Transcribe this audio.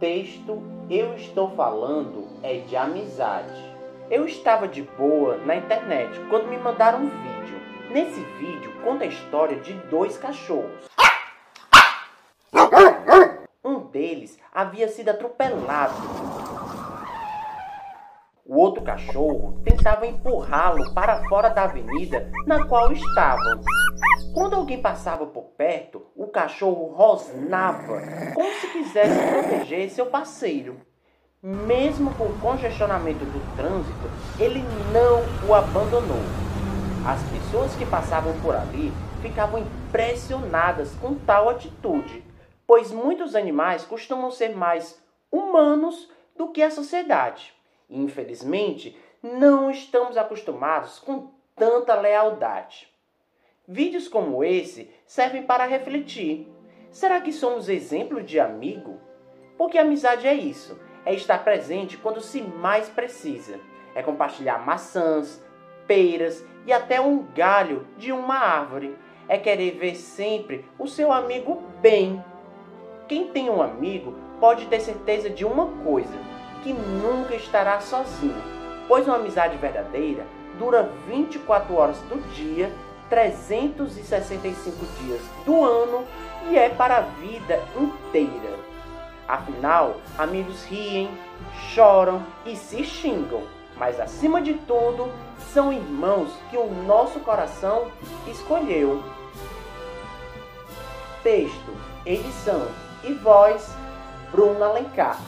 texto eu estou falando é de amizade. Eu estava de boa na internet quando me mandaram um vídeo. Nesse vídeo conta a história de dois cachorros. Um deles havia sido atropelado. O outro cachorro tentava empurrá-lo para fora da avenida na qual estavam. Quando alguém passava por perto, o cachorro rosnava, como se quisesse proteger seu parceiro. Mesmo com o congestionamento do trânsito, ele não o abandonou. As pessoas que passavam por ali ficavam impressionadas com tal atitude, pois muitos animais costumam ser mais humanos do que a sociedade. Infelizmente, não estamos acostumados com tanta lealdade. Vídeos como esse servem para refletir. Será que somos exemplo de amigo? Porque amizade é isso, é estar presente quando se mais precisa. É compartilhar maçãs, peiras e até um galho de uma árvore. É querer ver sempre o seu amigo bem. Quem tem um amigo pode ter certeza de uma coisa, que nunca estará sozinho, pois uma amizade verdadeira dura 24 horas do dia 365 dias do ano e é para a vida inteira. Afinal, amigos riem, choram e se xingam, mas acima de tudo, são irmãos que o nosso coração escolheu. Texto, edição e voz, Bruna Alencar.